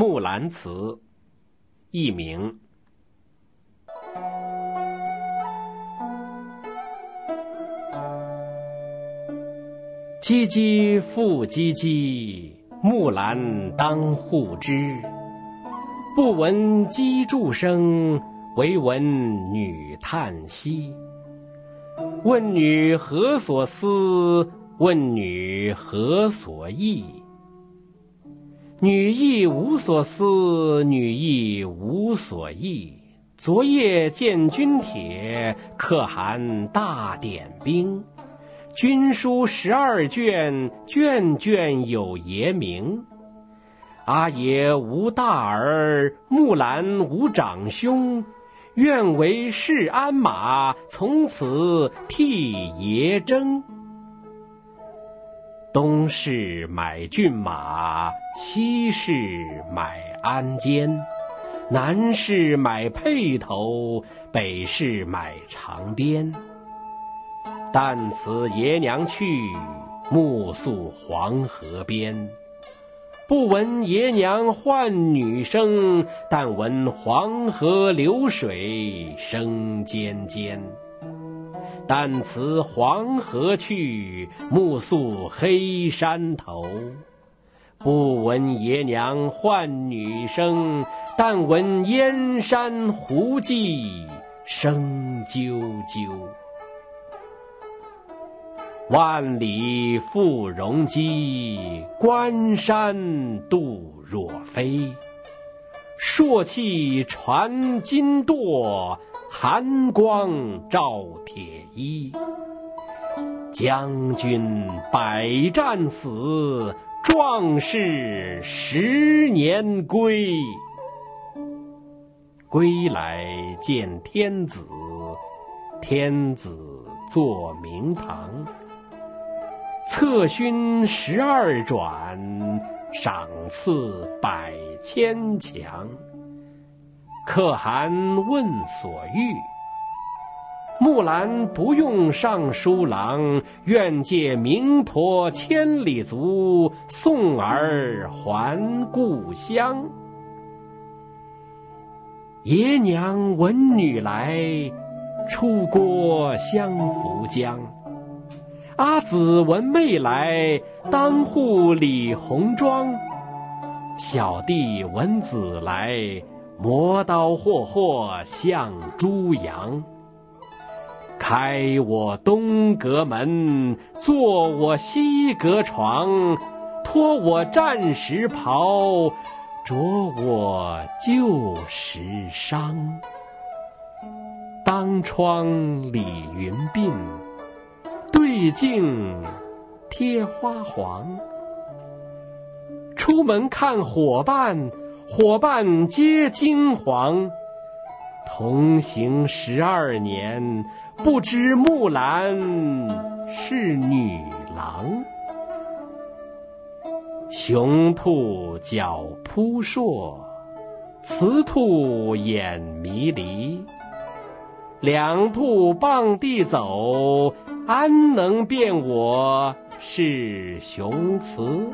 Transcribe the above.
木兰辞》佚名。唧唧复唧唧，木兰当户织。不闻机杼声，惟闻女叹息。问女何所思？问女何所忆？女亦无所思，女亦无所忆。昨夜见军帖，可汗大点兵。军书十二卷，卷卷有爷名。阿爷无大儿，木兰无长兄。愿为市鞍马，从此替爷征。东市买骏马，西市买鞍鞯，南市买辔头，北市买长鞭。但辞爷娘去，暮宿黄河边。不闻爷娘唤女声，但闻黄河流水声溅溅。但辞黄河去，暮宿黑山头。不闻爷娘唤女声，但闻燕山胡骑声啾啾。万里赴戎机，关山度若飞。朔气传金舵，寒光照铁衣。将军百战死，壮士十年归。归来见天子，天子坐明堂。策勋十二转，赏赐百千强。可汗问所欲，木兰不用尚书郎，愿借明陀千里足，送儿还故乡。爷娘闻女来，出郭相扶将。阿姊闻妹来，当户理红妆。小弟闻姊来，磨刀霍霍向猪羊。开我东阁门，坐我西阁床，脱我战时袍，着我旧时裳。当窗理云鬓。对镜贴花黄，出门看伙伴，伙伴皆惊惶。同行十二年，不知木兰是女郎。雄兔脚扑朔，雌兔眼迷离。两兔傍地走。安能辨我是雄雌？